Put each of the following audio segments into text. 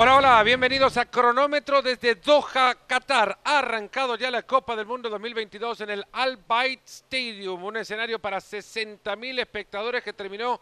Hola, hola, bienvenidos a Cronómetro desde Doha, Qatar. Ha arrancado ya la Copa del Mundo 2022 en el Al Bayt Stadium, un escenario para 60.000 espectadores que terminó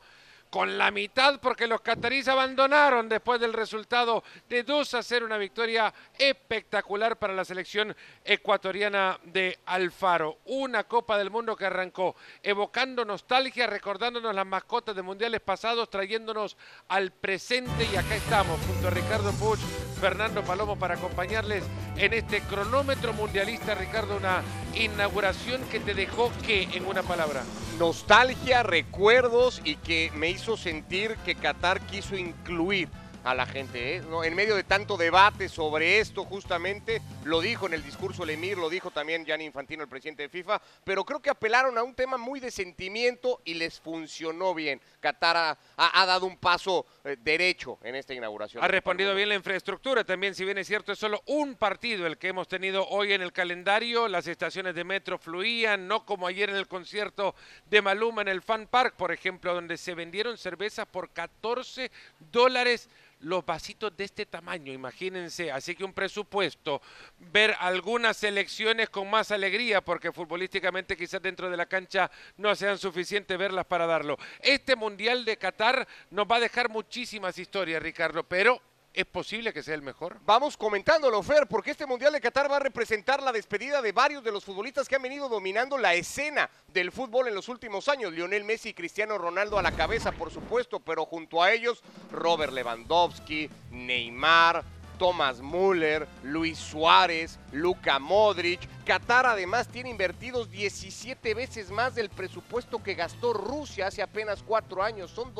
con la mitad porque los cataríes abandonaron después del resultado de 2 a 0, una victoria espectacular para la selección ecuatoriana de Alfaro. Una Copa del Mundo que arrancó evocando nostalgia, recordándonos las mascotas de mundiales pasados, trayéndonos al presente y acá estamos junto a Ricardo Puch, Fernando Palomo para acompañarles en este cronómetro mundialista. Ricardo, una inauguración que te dejó que en una palabra nostalgia, recuerdos y que me hizo sentir que Qatar quiso incluir a la gente. ¿eh? En medio de tanto debate sobre esto, justamente, lo dijo en el discurso el Emir, lo dijo también Gianni Infantino, el presidente de FIFA, pero creo que apelaron a un tema muy de sentimiento y les funcionó bien. Qatar ha, dado un paso eh, derecho en esta inauguración. Ha respondido bien la infraestructura también, si bien es cierto, es solo un partido el que hemos tenido hoy en el calendario. Las estaciones de metro fluían, no como ayer en el concierto de Maluma en el Fan Park, por ejemplo, donde se vendieron cervezas por 14 dólares los vasitos de este tamaño, imagínense. Así que un presupuesto, ver algunas selecciones con más alegría, porque futbolísticamente quizás dentro de la cancha no sean suficientes verlas para darlo. Este Mundial de Qatar nos va a dejar muchísimas historias, Ricardo, pero ¿Es posible que sea el mejor? Vamos comentándolo, Fer, porque este Mundial de Qatar va a representar la despedida de varios de los futbolistas que han venido dominando la escena del fútbol en los últimos años. Lionel Messi y Cristiano Ronaldo a la cabeza, por supuesto, pero junto a ellos Robert Lewandowski, Neymar, Thomas Müller, Luis Suárez, Luka Modric. Qatar además tiene invertidos 17 veces más del presupuesto que gastó Rusia hace apenas cuatro años. Son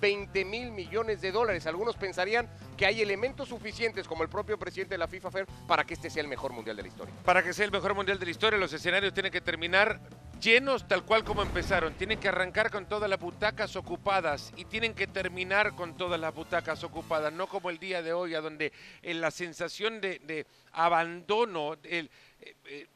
220 mil millones de dólares. Algunos pensarían que hay elementos suficientes, como el propio presidente de la FIFA, Fer, para que este sea el mejor mundial de la historia. Para que sea el mejor mundial de la historia, los escenarios tienen que terminar llenos tal cual como empezaron. Tienen que arrancar con todas las butacas ocupadas y tienen que terminar con todas las butacas ocupadas, no como el día de hoy, a donde eh, la sensación de, abandono, el, eh, eh,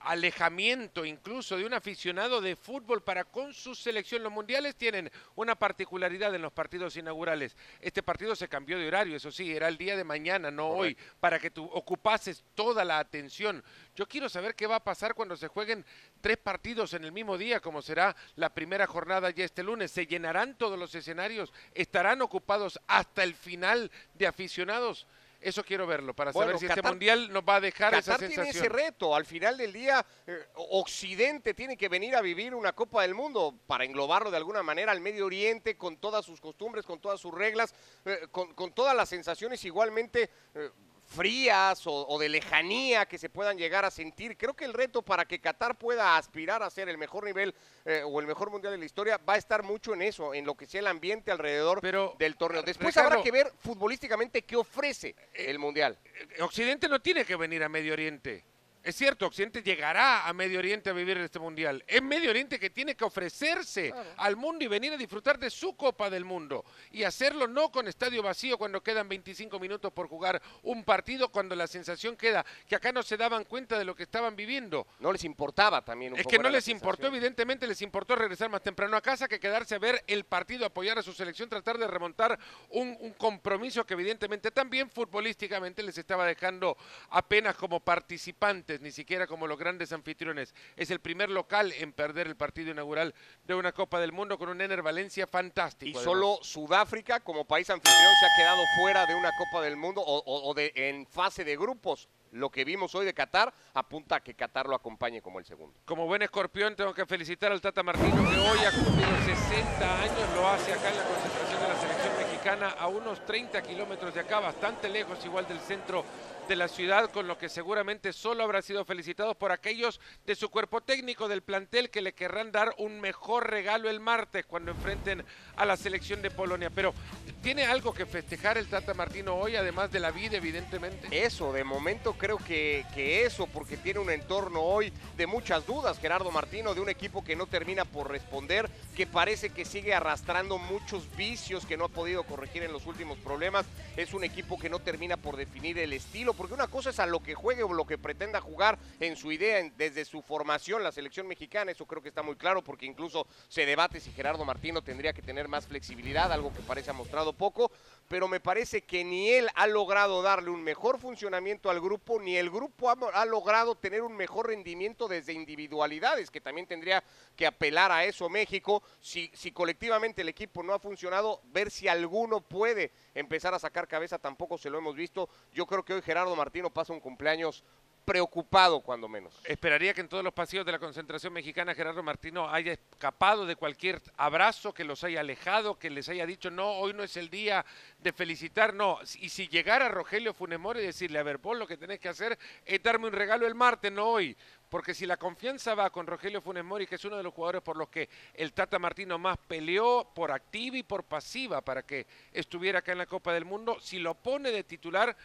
alejamiento incluso de un aficionado de fútbol para con su selección. Los mundiales tienen una particularidad en los partidos inaugurales. Este partido se cambió de horario, eso sí, era el día de mañana, no hoy, para que tú ocupases toda la atención. Yo quiero saber qué va a pasar cuando se jueguen tres partidos en el mismo día, como será la primera jornada ya este lunes. ¿Se llenarán todos los escenarios? ¿Estarán ocupados hasta el final de aficionados? Eso quiero verlo para saber si este mundial nos va a dejar esa sensación. tiene ese reto. Al final del día, eh, Occidente tiene que venir a vivir una Copa del Mundo para englobarlo de alguna manera al Medio Oriente con todas sus costumbres, con todas sus reglas, eh, con, todas las sensaciones igualmente. Eh, frías o, de lejanía que se puedan llegar a sentir. Creo que el reto para que Qatar pueda aspirar a ser el mejor nivel eh, o el mejor mundial de la historia va a estar mucho en eso, en lo que sea el ambiente alrededor del torneo. Después habrá que ver futbolísticamente qué ofrece eh, el mundial. Eh, Occidente no tiene que venir a Medio Oriente. Es cierto, Occidente llegará a Medio Oriente a vivir este mundial. Es Medio Oriente que tiene que ofrecerse al mundo y venir a disfrutar de su Copa del Mundo. Y hacerlo no con estadio vacío cuando quedan 25 minutos por jugar un partido, cuando la sensación queda que acá no se daban cuenta de lo que estaban viviendo. No les importaba también un Es que no les importó, evidentemente les importó regresar más temprano a casa que quedarse a ver el partido, apoyar a su selección, tratar de remontar un, un compromiso que evidentemente también futbolísticamente les estaba dejando apenas como participantes ni siquiera como los grandes anfitriones. Es el primer local en perder el partido inaugural de una Copa del Mundo con un Ener Valencia fantástico. Y solo Sudáfrica como país anfitrión se ha quedado fuera de una Copa del Mundo o, de, en fase de grupos lo que vimos hoy de Qatar apunta a que Qatar lo acompañe como el segundo. Como buen escorpión tengo que felicitar al Tata Martino que hoy ha cumplido 60 años, lo hace acá en la concentración de la selección mexicana a unos 30 kilómetros de acá, bastante lejos igual del centro de la ciudad, con lo que seguramente solo habrá sido felicitado por aquellos de su cuerpo técnico del plantel que le querrán dar un mejor regalo el martes cuando enfrenten a la selección de Polonia. Pero ¿tiene algo que festejar el Tata Martino hoy, además de la vida, evidentemente? Eso, de momento creo que, que eso, porque tiene un entorno hoy de muchas dudas, Gerardo Martino, de un equipo que no termina por responder, que parece que sigue arrastrando muchos vicios que no ha podido corregir en los últimos problemas. Es un equipo que no termina por definir el estilo porque una cosa es a lo que juegue o lo que pretenda jugar en su idea desde su formación la selección mexicana, eso creo que está muy claro porque incluso se debate si Gerardo Martino tendría que tener más flexibilidad, algo que parece ha mostrado poco, pero me parece que ni él ha logrado darle un mejor funcionamiento al grupo, ni el grupo ha, ha, logrado tener un mejor rendimiento desde individualidades, que también tendría que apelar a eso México. Si, si colectivamente el equipo no ha funcionado, ver si alguno puede empezar a sacar cabeza, tampoco se lo hemos visto. Yo creo que hoy Gerardo Martino pasa un cumpleaños preocupado cuando menos. Esperaría que en todos los pasillos de la concentración mexicana Gerardo Martino haya escapado de cualquier abrazo, que los haya alejado, que les haya dicho, no, hoy no es el día de felicitar, no. Y si llegara Rogelio Funemori y decirle, a ver, vos lo que tenés que hacer es darme un regalo el martes, no hoy. Porque si la confianza va con Rogelio Funes Mori, que es uno de los jugadores por los que el Tata Martino más peleó por activa y por pasiva para que estuviera acá en la Copa del Mundo, si lo pone de titular,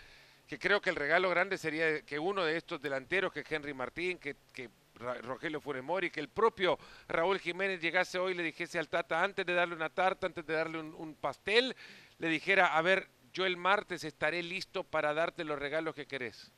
que creo que el regalo grande sería que uno de estos delanteros, que Henry Martín, que, Rogelio Funemori, que el propio Raúl Jiménez llegase hoy y le dijese al Tata, antes de darle una tarta, antes de darle un, un pastel, le dijera, a ver, yo el martes estaré listo para darte los regalos que querés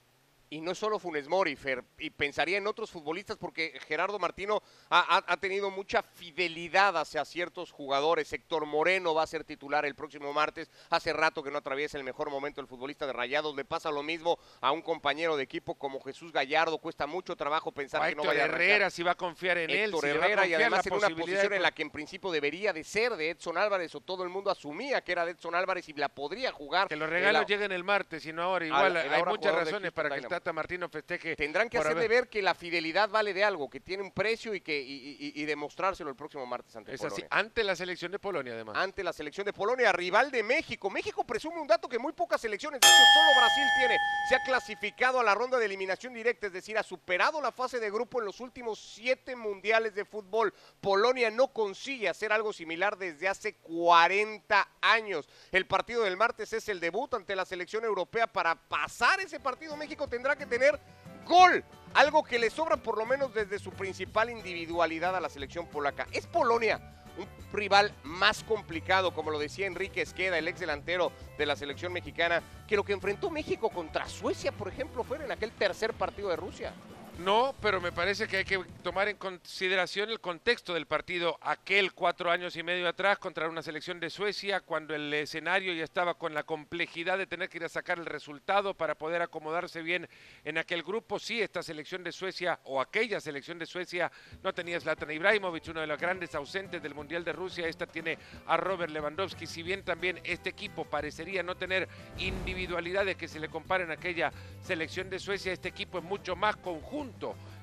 y no solo Funes Mori, Fer, y pensaría en otros futbolistas porque Gerardo Martino ha, ha, tenido mucha fidelidad hacia ciertos jugadores. Héctor Moreno va a ser titular el próximo martes. Hace rato que no atraviesa el mejor momento el futbolista de Rayados. Le pasa lo mismo a un compañero de equipo como Jesús Gallardo. Cuesta mucho trabajo pensar que no vaya a Herrera si va a confiar en él. Héctor Herrera y además en una posición en la que en principio debería de ser de Edson Álvarez o todo el mundo asumía que era de Edson Álvarez y la podría jugar. Que los regalos la... lleguen el martes y no ahora. Igual hay muchas razones para que el Tata Martino festeje. Tendrán que hacerle ver que la fidelidad vale de algo, que tiene un precio y que y, y, demostrárselo el próximo martes ante es Polonia. Así, ante la selección de Polonia, además. Ante la selección de Polonia, rival de México. México presume un dato que muy pocas selecciones, de hecho solo Brasil tiene. Se ha clasificado a la ronda de eliminación directa, es decir, ha superado la fase de grupo en los últimos siete mundiales de fútbol. Polonia no consigue hacer algo similar desde hace 40 años. El partido del martes es el debut ante la selección europea. Para pasar ese partido, México tendrá que tener gol. Algo que le sobra por lo menos desde su principal individualidad a la selección polaca. Es Polonia un rival más complicado, como lo decía Enrique Esqueda, el ex delantero de la selección mexicana, que lo que enfrentó México contra Suecia, por ejemplo, fue en aquel tercer partido de Rusia. No, pero me parece que hay que tomar en consideración el contexto del partido aquel cuatro años y medio atrás contra una selección de Suecia, cuando el escenario ya estaba con la complejidad de tener que ir a sacar el resultado para poder acomodarse bien en aquel grupo. Sí, esta selección de Suecia o aquella selección de Suecia no tenía Zlatan Ibrahimovic, uno de los grandes ausentes del Mundial de Rusia. Esta tiene a Robert Lewandowski. Si bien también este equipo parecería no tener individualidades que se le comparen a aquella selección de Suecia, este equipo es mucho más conjunto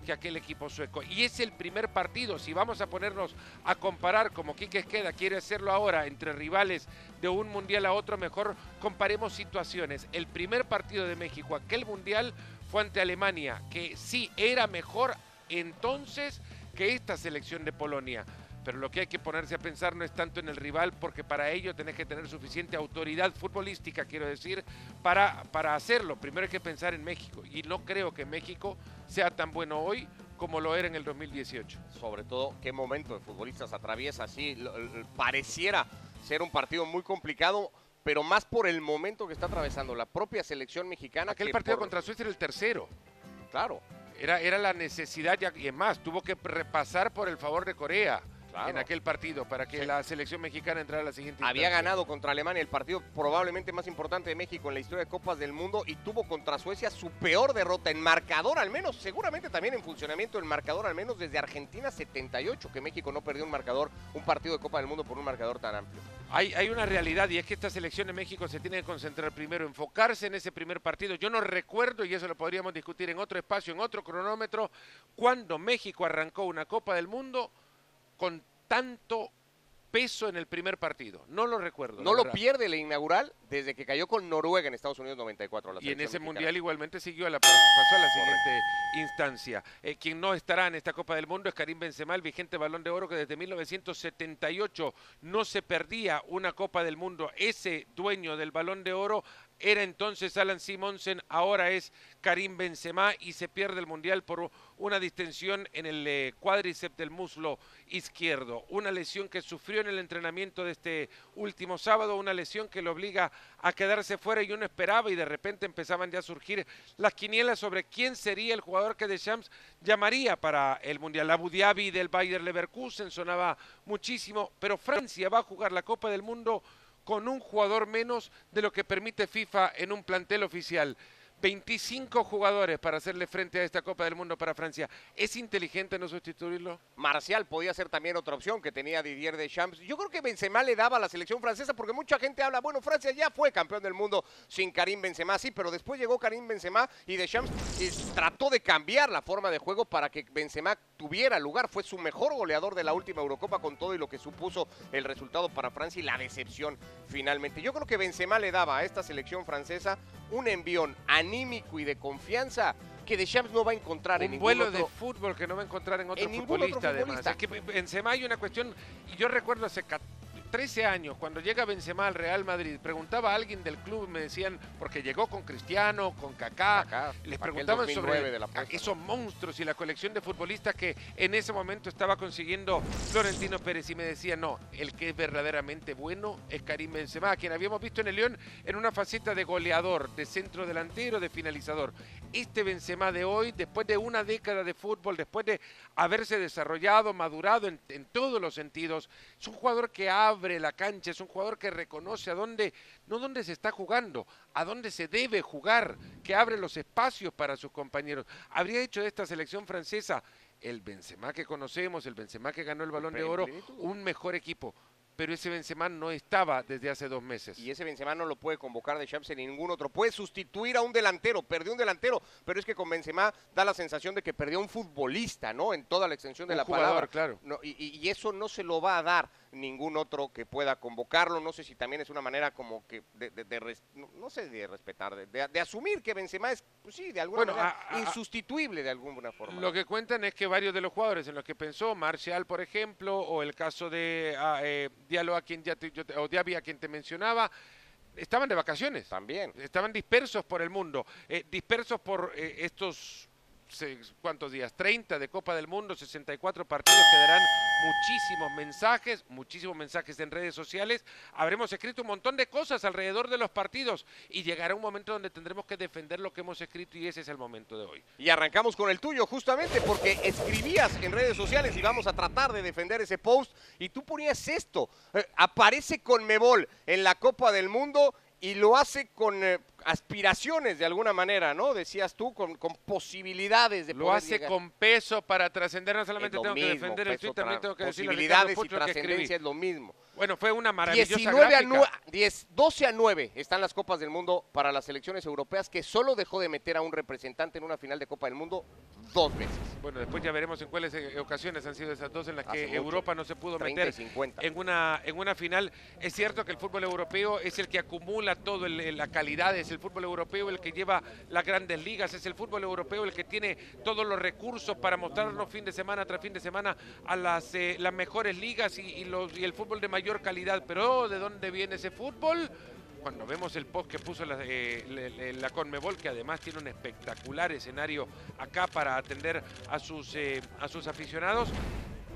que aquel equipo sueco. Y es el primer partido, si vamos a ponernos a comparar como Quique Esqueda quiere hacerlo ahora entre rivales de un mundial a otro, mejor comparemos situaciones. El primer partido de México, aquel mundial, fue ante Alemania, que sí era mejor entonces que esta selección de Polonia pero lo que hay que ponerse a pensar no es tanto en el rival, porque para ello tenés que tener suficiente autoridad futbolística, quiero decir, para, para hacerlo. Primero hay que pensar en México, y no creo que México sea tan bueno hoy como lo era en el 2018. Sobre todo, qué momento de futbolistas atraviesa así. Pareciera ser un partido muy complicado, pero más por el momento que está atravesando la propia selección mexicana. Aquel partido contra Suecia era el tercero. Claro. Era, era la necesidad, y más, tuvo que repasar por el favor de Corea en aquel partido para que la selección mexicana entrara a la siguiente Había ganado contra Alemania el partido probablemente más importante de México en la historia de Copas del Mundo y tuvo contra Suecia su peor derrota en marcador al menos, seguramente también en funcionamiento el marcador al menos desde Argentina 78 que México no perdió un marcador, un partido de Copa del Mundo por un marcador tan amplio. Hay, hay una realidad y es que esta selección de México se tiene que concentrar primero, enfocarse en ese primer partido. Yo no recuerdo, y eso lo podríamos discutir en otro espacio, en otro cronómetro, cuando México arrancó una Copa del Mundo con tanto peso en el primer partido. No lo recuerdo. No lo pierde la inaugural desde que cayó con Noruega en Estados Unidos 94. y en ese mundial igualmente siguió a la, pasó a la siguiente instancia. Eh, quien no estará en esta Copa del Mundo es Karim Benzema, el vigente balón de oro que desde 1978 no se perdía una Copa del Mundo. Ese dueño del balón de oro era entonces Alan Simonsen, ahora es Karim Benzema y se pierde el Mundial por una distensión en el eh, cuádriceps del muslo izquierdo. Una lesión que sufrió en el entrenamiento de este último sábado, una lesión que lo obliga a quedarse fuera y uno esperaba y de repente empezaban ya a surgir las quinielas sobre quién sería el jugador que Deschamps llamaría para el Mundial. Abu Dhabi del Bayer Leverkusen sonaba muchísimo, pero Francia va a jugar la Copa del Mundo con un jugador menos de lo que permite FIFA en un plantel oficial. 25 jugadores para hacerle frente a esta Copa del Mundo para Francia. ¿Es inteligente no sustituirlo? Marcial podía ser también otra opción que tenía Didier Deschamps. Yo creo que Benzema le daba a la selección francesa porque mucha gente habla, bueno, Francia ya fue campeón del mundo sin Karim Benzema, sí, pero después llegó Karim Benzema y Deschamps eh, trató de cambiar la forma de juego para que Benzema tuviera lugar. Fue su mejor goleador de la última Eurocopa con todo y lo que supuso el resultado para Francia y la decepción finalmente. Yo creo que Benzema le daba a esta selección francesa un envión anímico y de confianza que Deschamps no va a encontrar en un ningún vuelo otro- de fútbol que no va a encontrar en otro En otro futbolista, además. futbolista. Es que Benzema hay una cuestión, y yo recuerdo hace ca- 13 años, cuando llega Benzema al Real Madrid, preguntaba a alguien del club, me decían, porque llegó con Cristiano, con Kaká, les preguntaban 2009 sobre de la apuesta. esos monstruos y la colección de futbolistas que en ese momento estaba consiguiendo Florentino Pérez y me decía, no, el que es verdaderamente bueno es Karim Benzema, a quien habíamos visto en el León en una faceta de goleador, de centro delantero, de finalizador. Este Benzema de hoy, después de una década de fútbol, después de haberse desarrollado, madurado en, en todos los sentidos, es un jugador que abre la cancha, es un jugador que reconoce a dónde, no dónde se está jugando, a dónde se debe jugar, que abre los espacios para sus compañeros. Habría hecho de esta selección francesa el Benzema que conocemos, el Benzema que ganó el Balón de Oro, un mejor equipo. Pero ese Benzema no estaba desde hace dos meses. Y ese Benzema no lo puede convocar de Champs en ningún otro. Puede sustituir a un delantero, perdió un delantero, pero es que con Benzema da la sensación de que perdió un futbolista, ¿no? En toda la extensión de Un la jugador, palabra. claro. No, y, y- y eso no se lo va a dar ningún otro que pueda convocarlo. No sé si también es una manera como que de, de- de res- no, no sé de respetar, de, de- asumir que Benzema es, pues sí, de alguna Bueno, manera a- a- insustituible de alguna forma. Lo que cuentan es que varios de los jugadores en los que pensó, Marcial por ejemplo, o el caso de ah, eh, Diallo a quien ya te, yo o Diaby a quien te mencionaba, estaban de vacaciones. También. Estaban dispersos por el mundo, eh, dispersos por eh, estos, ¿cuántos días? 30 de Copa del Mundo, 64 partidos que darán muchísimos mensajes, muchísimos mensajes en redes sociales. Habremos escrito un montón de cosas alrededor de los partidos y llegará un momento donde tendremos que defender lo que hemos escrito y ese es el momento de hoy. Y arrancamos con el tuyo, justamente porque escribías en redes sociales y vamos a tratar de defender ese post. Y tú ponías esto: eh, aparece con Mebol en la Copa del Mundo y lo hace con eh, aspiraciones de alguna manera, ¿no? Decías tú, con, con posibilidades de Lo poder hace llegar. con peso para trascender. No solamente tengo que mismo, defender el tweet, también tengo que decirle a posibilidades y que trascendencia es lo mismo. Bueno, fue una maravillosa 19 a gráfica. 9, 10, 12 a 9 están las Copas del Mundo para las selecciones europeas que solo dejó de meter a un representante en una final de Copa del Mundo dos veces. Bueno, después ya veremos en cuáles eh, ocasiones han sido esas dos en las Hace que mucho. Europa no se pudo 30 y meter 50. en una, en una final. Es cierto que el fútbol europeo es el que acumula todo el- la calidad, es el fútbol europeo el que lleva las grandes ligas, es el fútbol europeo el que tiene todos los recursos para mostrarnos fin de semana tras fin de semana a las, eh, las mejores ligas y, el fútbol de mayor calidad. Pero ¿de dónde viene ese fútbol? Cuando vemos el post que puso la, eh, Conmebol, que además tiene un espectacular escenario acá para atender a sus, eh, a sus aficionados,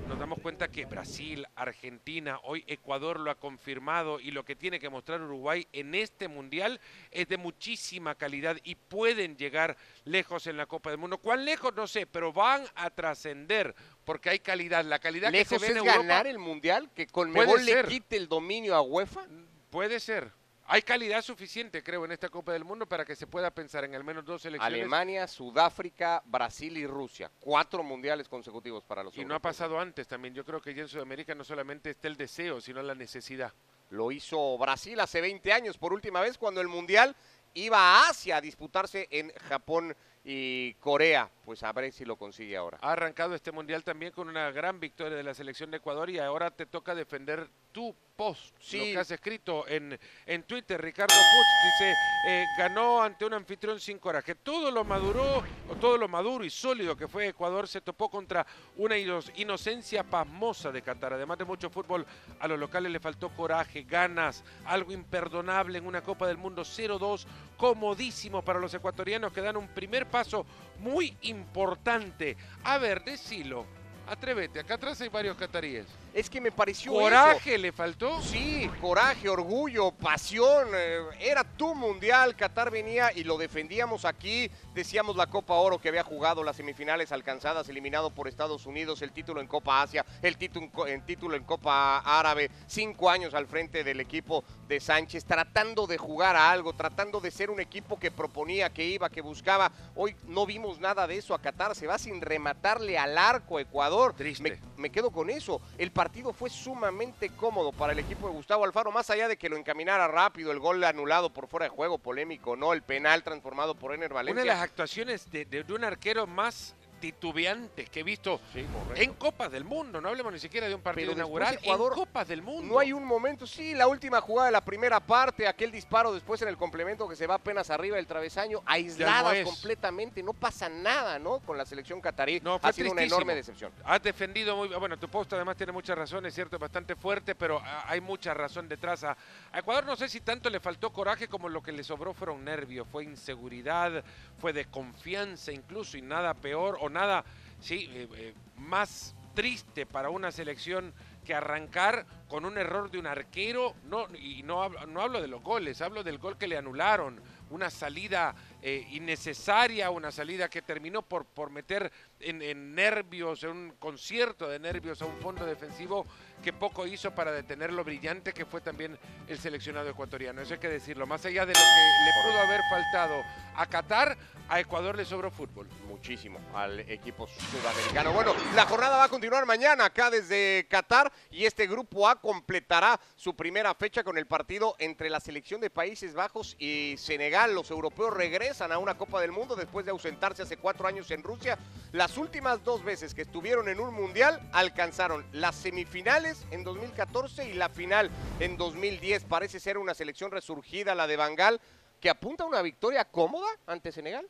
nos damos cuenta que Brasil, Argentina, hoy Ecuador lo ha confirmado y lo que tiene que mostrar Uruguay en este mundial es de muchísima calidad y pueden llegar lejos en la Copa del Mundo. ¿Cuán lejos? No sé, pero van a trascender porque hay calidad. La calidad que se ve es en Europa ganar el Mundial, que con Puede Mebol le quite el dominio a UEFA. puede ser. Hay calidad suficiente, creo, en esta Copa del Mundo para que se pueda pensar en al menos dos selecciones. Alemania, Sudáfrica, Brasil y Rusia. Cuatro mundiales consecutivos para los Y no ha pasado antes también. Yo creo que ya en Sudamérica no solamente está el deseo, sino la necesidad. Lo hizo Brasil hace 20 años por última vez cuando el Mundial iba a Asia a disputarse en Japón y Corea. Pues a ver si lo consigue ahora. Ha arrancado este mundial también con una gran victoria de la selección de Ecuador y ahora te toca defender tu post, Sí. lo que has escrito en, en Twitter. Ricardo Puch dice, eh, ganó ante un anfitrión sin coraje. Todo lo maduró, o todo lo maduro y sólido que fue Ecuador se topó contra una ino- inocencia pasmosa de Qatar. Además de mucho fútbol, a los locales le faltó coraje, ganas, algo imperdonable en una Copa del Mundo 0-2, comodísimo para los ecuatorianos que dan un primer paso muy importante. A ver, decilo, atrévete, acá atrás hay varios cataríes. Es que me pareció ¿Coraje eso. le faltó? Sí, coraje, orgullo, pasión. eh, era tu mundial. Qatar venía y lo defendíamos aquí. Decíamos la Copa Oro que había jugado las semifinales alcanzadas, eliminado por Estados Unidos, el título en Copa Asia, el título en, título en Copa Árabe, cinco años al frente del equipo de Sánchez, tratando de jugar a algo, tratando de ser un equipo que proponía, que iba, que buscaba. Hoy no vimos nada de eso a Qatar. Se va sin rematarle al arco a Ecuador. Triste. Me, me quedo con eso. El partido fue sumamente cómodo para el equipo de Gustavo Alfaro, más allá de que lo encaminara rápido, el gol anulado por fuera de juego, polémico, no, el penal transformado por Ener Una de las Valencia. actuaciones de, de- de un arquero más titubeantes que he visto Sí, en Copas del Mundo. No hablemos ni siquiera de un partido Pero inaugural. Ecuador- en Copas del Mundo. No hay un momento, sí, la última jugada de la primera parte, aquel disparo después en el complemento que se va apenas arriba del travesaño, aisladas completamente, no pasa nada, ¿no? Con la selección catarí, No, ha sido una enorme decepción. Has defendido muy Bueno, tu post además tiene mucha razón, es cierto, es bastante fuerte, pero hay mucha razón detrás. A, a Ecuador no sé si tanto le faltó coraje como lo que le sobró fueron nervios, fue inseguridad, fue desconfianza incluso y nada peor o nada, sí, eh, eh, más triste para una selección que arrancar con un error de un arquero, no, y no no hablo de los goles, hablo del gol que le anularon, una salida eh, innecesaria, una salida que terminó por, por meter en, en nervios, en un concierto de nervios a un fondo defensivo que poco hizo para detener lo brillante que fue también el seleccionado ecuatoriano. Eso hay que decirlo. Más allá de lo que le pudo haber faltado a Qatar, a Ecuador le sobró fútbol. muchísimo al equipo sudamericano. Bueno, la jornada va a continuar mañana acá desde Qatar y este grupo A completará su primera fecha con el partido entre la selección de Países Bajos y Senegal. Los europeos regresan a una Copa del Mundo después de ausentarse hace cuatro años en Rusia. Las últimas dos veces que estuvieron en un mundial alcanzaron las semifinales en 2014 y la final en 2010. Parece ser una selección resurgida la de Bangal que apunta a una victoria cómoda ante Senegal.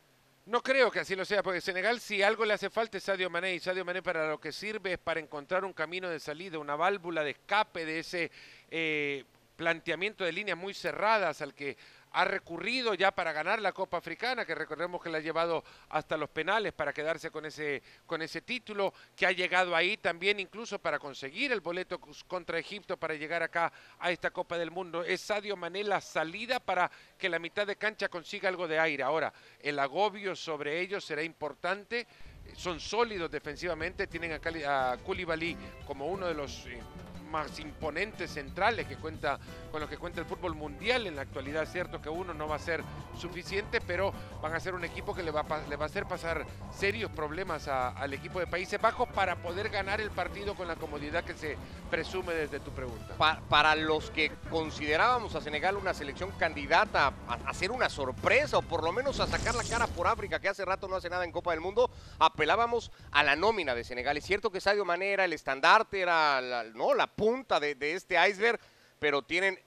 No creo que así lo sea, porque Senegal si algo le hace falta es Sadio Mané y Sadio Mané para lo que sirve es para encontrar un camino de salida, una válvula de escape de ese eh, planteamiento de líneas muy cerradas al que ha recurrido ya para ganar la Copa Africana, que recordemos que la ha llevado hasta los penales para quedarse con ese, con ese título, que ha llegado ahí también incluso para conseguir el boleto contra Egipto para llegar acá a esta Copa del Mundo. Es Sadio Mané la salida para que la mitad de cancha consiga algo de aire. Ahora, el agobio sobre ellos será importante. Son sólidos defensivamente, tienen a, Koulibaly como uno de los eh, más imponentes centrales que cuenta con lo que cuenta el fútbol mundial en la actualidad. Es cierto que uno no va a ser suficiente, pero van a ser un equipo que le va a, le va a hacer pasar serios problemas al equipo de Países Bajos para poder ganar el partido con la comodidad que se presume desde tu pregunta. Pa para los que considerábamos a Senegal una selección candidata a, hacer una sorpresa o por lo menos a sacar la cara por África, que hace rato no hace nada en Copa del Mundo, apelábamos a la nómina de Senegal. Es cierto que Sadio Mané era el estandarte, era la, no, la punta de, de este iceberg, pero tienen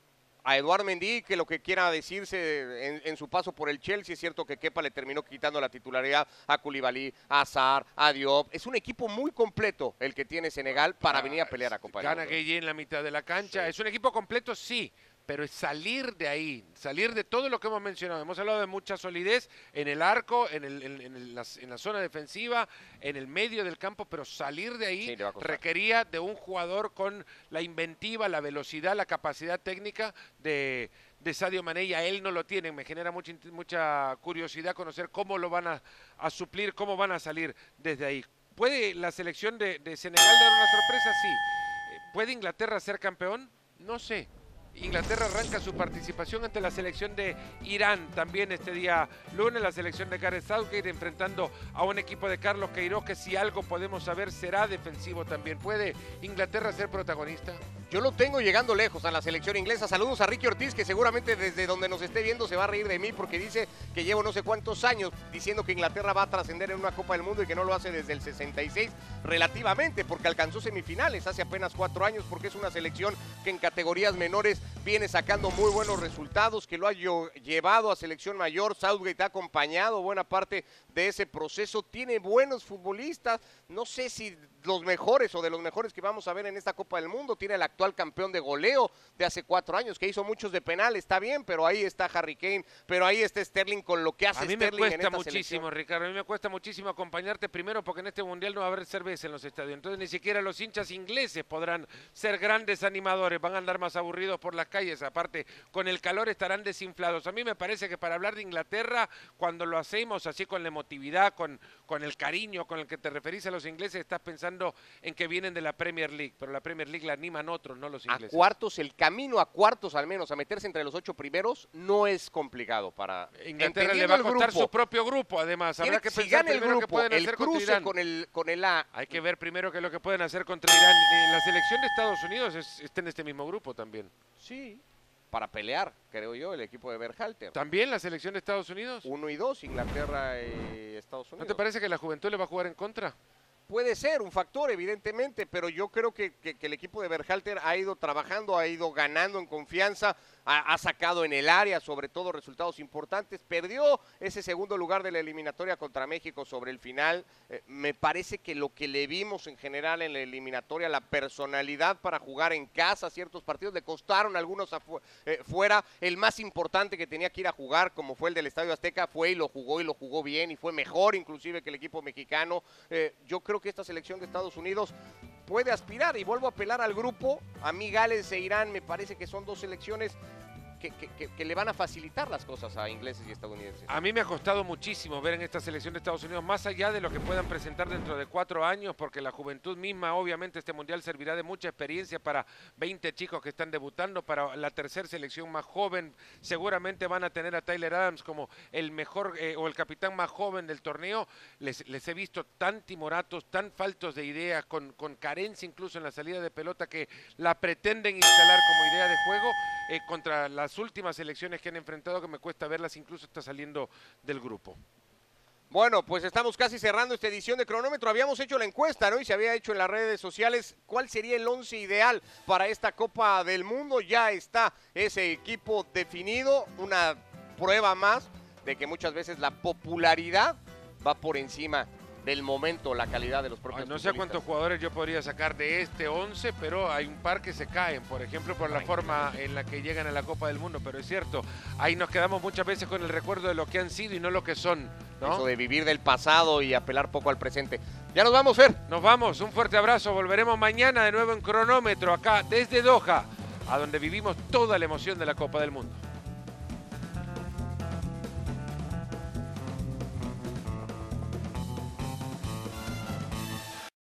a Eduard Mendy, que lo que quiera decirse en, en, su paso por el Chelsea, es cierto que Kepa le terminó quitando la titularidad a Koulibaly, a Azar, a Diop. Es un equipo muy completo el que tiene Senegal para venir a pelear a Copa Gana. Gueye en la mitad de la cancha. Sí. Es un equipo completo, sí, pero es salir de ahí, salir de todo lo que hemos mencionado. Hemos hablado de mucha solidez en el arco, en, el- en- en las- en la zona defensiva, en el medio del campo, pero salir de ahí Sí, requería de un jugador con la inventiva, la velocidad, la capacidad técnica de, de Sadio Mané y a él no lo tienen. Me genera mucha, mucha curiosidad conocer cómo lo van a, a suplir, cómo van a salir desde ahí. ¿Puede la selección de, de Senegal dar una sorpresa? Sí. ¿Puede Inglaterra ser campeón? No sé. Inglaterra arranca su participación ante la selección de Irán también este día lunes, la selección de Gareth Southgate enfrentando a un equipo de Carlos Queiroz que si algo podemos saber será defensivo también. ¿Puede Inglaterra ser protagonista? Yo lo tengo llegando lejos a la selección inglesa. Saludos a Ricky Ortiz, que seguramente desde donde nos esté viendo se va a reír de mí porque dice que llevo no sé cuántos años diciendo que Inglaterra va a trascender en una Copa del Mundo y que no lo hace desde el 66 relativamente porque alcanzó semifinales hace apenas cuatro años porque es una selección que en categorías menores viene sacando muy buenos resultados, que lo ha llevado a selección mayor. Southgate ha acompañado buena parte de ese proceso. Tiene buenos futbolistas. No sé si los mejores o de los mejores que vamos a ver en esta Copa del Mundo. Tiene el actual campeón de goleo de hace cuatro años, que hizo muchos de penal, está bien, pero ahí está Harry Kane, pero ahí está Sterling con lo que hace A mí me Sterling en cuesta esta muchísimo, selección. Ricardo. A mí me cuesta muchísimo acompañarte primero porque en este mundial no va a haber cerveza en los estadios. Entonces ni siquiera los hinchas ingleses podrán ser grandes animadores. Van a andar más aburridos por las calles. Aparte, con el calor estarán desinflados. A mí me parece que para hablar de Inglaterra, cuando lo hacemos así con la emotividad, con, con el cariño con el que te referís a los ingleses, estás pensando en que vienen de la Premier League. Pero la Premier League la animan otros, no los A ingleses. cuartos, el camino a cuartos al menos, a meterse entre los ocho primeros, no es complicado para Inglaterra le va a costar grupo. su propio grupo, además. Habrá que si pensar gana el primero grupo, pueden el hacer contra Irán. con el, con el A, Hay que ver primero qué es lo que pueden hacer contra Irán. La selección de Estados Unidos es- está en este mismo grupo también. sí, para pelear, creo yo, el equipo de Berhalter. ¿También la selección de Estados Unidos? Uno y dos, Inglaterra y Estados ¿No Unidos. te parece que la juventud le va a jugar en contra? Puede ser un factor, evidentemente, pero yo creo que, que- el equipo de Berhalter ha ido trabajando, ha ido ganando en confianza, ha, sacado en el área, sobre todo, resultados importantes. Perdió ese segundo lugar de la eliminatoria contra México sobre el final. Eh, me parece que lo que le vimos en general en la eliminatoria, la personalidad para jugar en casa, ciertos partidos le costaron algunos afu- eh, fuera. El más importante que tenía que ir a jugar, como fue el del Estadio Azteca, fue y lo jugó y lo jugó bien y fue mejor inclusive que el equipo mexicano. Eh, yo creo que esta selección de Estados Unidos puede aspirar y vuelvo a apelar al grupo. A mí Gales e Irán me parece que son dos selecciones que, le van a facilitar las cosas a ingleses y estadounidenses. A mí me ha costado muchísimo ver en esta selección de Estados Unidos, más allá de lo que puedan presentar dentro de cuatro años, porque la juventud misma, obviamente, este mundial servirá de mucha experiencia para 20 chicos que están debutando, para la tercera selección más joven. Seguramente van a tener a Tyler Adams como el mejor eh, o el capitán más joven del torneo. Les, les he visto tan timoratos, tan faltos de ideas, con, con carencia incluso en la salida de pelota, que la pretenden instalar como idea de juego eh, contra las últimas selecciones que han enfrentado, que me cuesta verlas, incluso está saliendo del grupo. Bueno, pues estamos casi cerrando esta edición de cronómetro. Habíamos hecho la encuesta, ¿no? Y se había hecho en las redes sociales cuál sería el once ideal para esta Copa del Mundo. Ya está ese equipo definido, una prueba más de que muchas veces la popularidad va por encima del momento, la calidad de los propios Ay, no sé cuántos jugadores yo podría sacar de este 11, pero hay un par que se caen, por ejemplo, por la forma en la que llegan a la Copa del Mundo. Pero es cierto, ahí nos quedamos muchas veces con el recuerdo de lo que han sido y no lo que son. ¿no? Eso de vivir del pasado y apelar poco al presente. Ya nos vamos, Fer. Nos vamos, un fuerte abrazo. Volveremos mañana de nuevo en cronómetro, acá desde Doha, a donde vivimos toda la emoción de la Copa del Mundo.